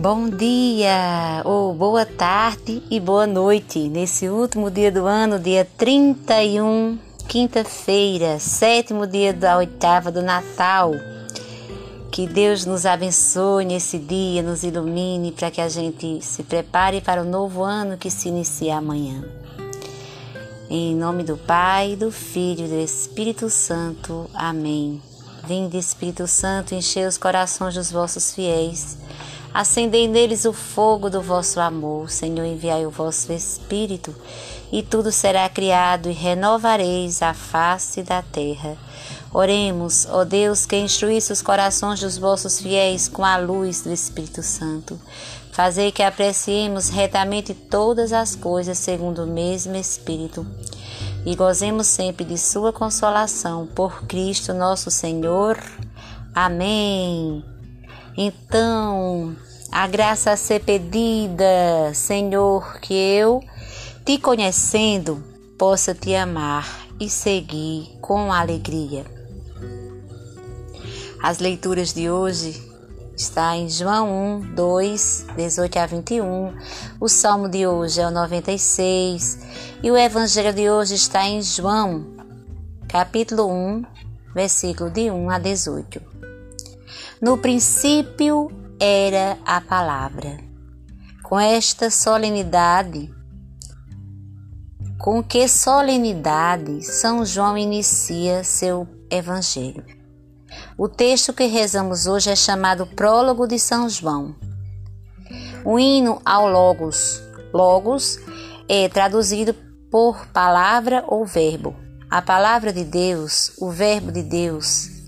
Bom dia, ou boa tarde e boa noite. Nesse último dia do ano, dia 31, quinta-feira, sétimo dia da oitava do Natal. Que Deus nos abençoe nesse dia, nos ilumine para que a gente se prepare para o novo ano que se inicia amanhã. Em nome do Pai, do Filho e do Espírito Santo. Amém. Vinde, Espírito Santo, encher os corações dos vossos fiéis Acendei neles o fogo do vosso amor, Senhor, enviai o vosso Espírito, e tudo será criado, e renovareis a face da terra. Oremos, ó Deus, que instruísse os corações dos vossos fiéis com a luz do Espírito Santo. Fazei que apreciemos retamente todas as coisas segundo o mesmo Espírito e gozemos sempre de Sua consolação por Cristo nosso Senhor. Amém. Então, a graça a ser pedida, Senhor, que eu, te conhecendo, possa te amar e seguir com alegria. As leituras de hoje está em João 1, 2, 18 a 21. O salmo de hoje é o 96 e o evangelho de hoje está em João, capítulo 1, versículo de 1 a 18. No princípio era a palavra. Com esta solenidade, com que solenidade São João inicia seu evangelho. O texto que rezamos hoje é chamado Prólogo de São João. O hino ao Logos. Logos é traduzido por palavra ou verbo. A palavra de Deus, o verbo de Deus,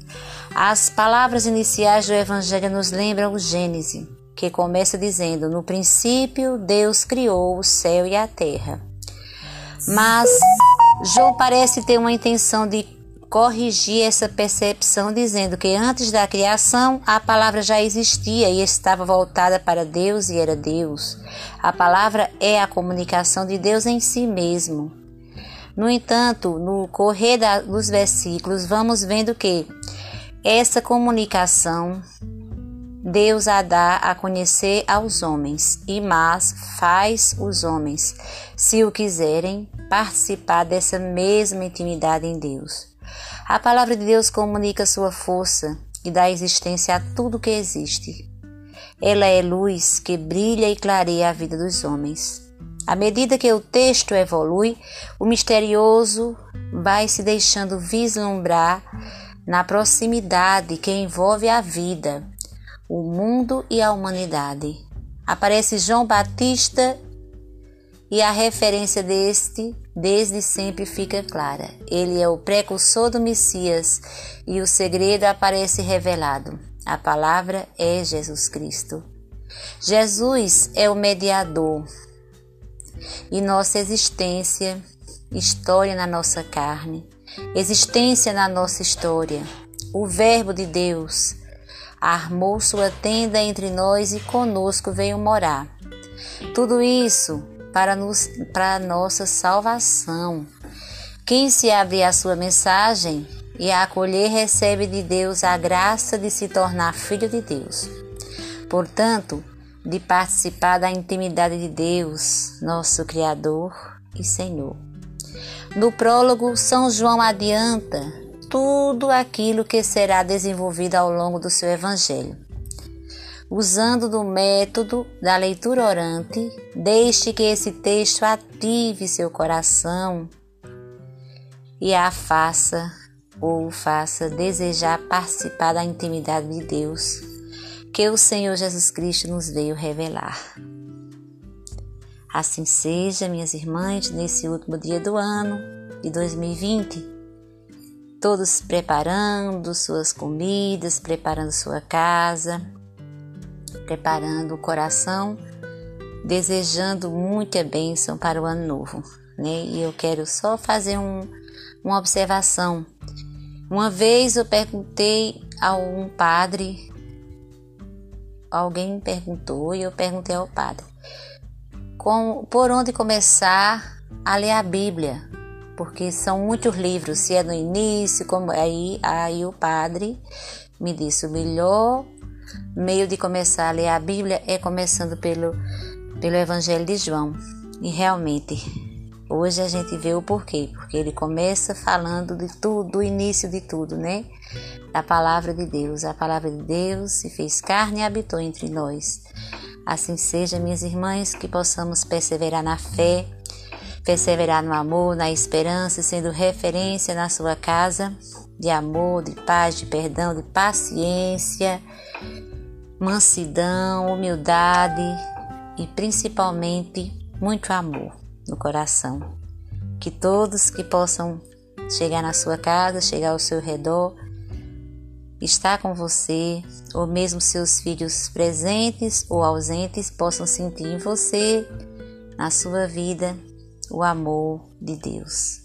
as palavras iniciais do Evangelho nos lembram o Gênesis, que começa dizendo: No princípio, Deus criou o céu e a terra. Mas João parece ter uma intenção de corrigir essa percepção, dizendo que antes da criação a palavra já existia e estava voltada para Deus e era Deus. A palavra é a comunicação de Deus em si mesmo. No entanto, no correr dos versículos, vamos vendo que essa comunicação Deus a dá a conhecer aos homens, e mas faz os homens, se o quiserem, participar dessa mesma intimidade em Deus. A palavra de Deus comunica sua força e dá existência a tudo que existe. Ela é luz que brilha e clareia a vida dos homens. À medida que o texto evolui, o misterioso vai se deixando vislumbrar na proximidade que envolve a vida, o mundo e a humanidade. Aparece João Batista e a referência deste desde sempre fica clara. Ele é o precursor do Messias e o segredo aparece revelado. A palavra é Jesus Cristo. Jesus é o mediador e nossa existência, história na nossa carne, existência na nossa história. O Verbo de Deus armou sua tenda entre nós e conosco veio morar. Tudo isso para, nos, para nossa salvação. Quem se abrir à sua mensagem e a acolher recebe de Deus a graça de se tornar filho de Deus. Portanto, de participar da intimidade de Deus, nosso Criador e Senhor. No prólogo, São João adianta tudo aquilo que será desenvolvido ao longo do seu evangelho. Usando do método da leitura orante, deixe que esse texto ative seu coração e a faça ou faça desejar participar da intimidade de Deus que o Senhor Jesus Cristo nos veio revelar. Assim seja, minhas irmãs, nesse último dia do ano de 2020, todos preparando suas comidas, preparando sua casa, preparando o coração, desejando muita bênção para o ano novo. Né? E eu quero só fazer um, uma observação. Uma vez eu perguntei a um padre, alguém me perguntou e eu perguntei ao padre com, por onde começar a ler a Bíblia, porque são muitos livros, se é no início, como aí, aí o padre me disse o melhor meio de começar a ler a Bíblia é começando pelo, pelo Evangelho de João. E realmente, hoje a gente vê o porquê, porque ele começa falando de tudo, do início de tudo, né? Da palavra de Deus. A palavra de Deus se fez carne e habitou entre nós. Assim seja, minhas irmãs, que possamos perseverar na fé, perseverar no amor, na esperança, sendo referência na sua casa de amor, de paz, de perdão, de paciência, mansidão, humildade e principalmente muito amor no coração. Que todos que possam chegar na sua casa, chegar ao seu redor, estar com você, ou mesmo seus filhos presentes ou ausentes possam sentir em você, na sua vida, o amor de Deus.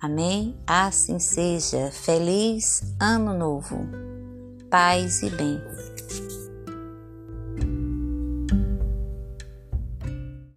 Amém? Assim seja. Feliz Ano Novo. Paz e bem.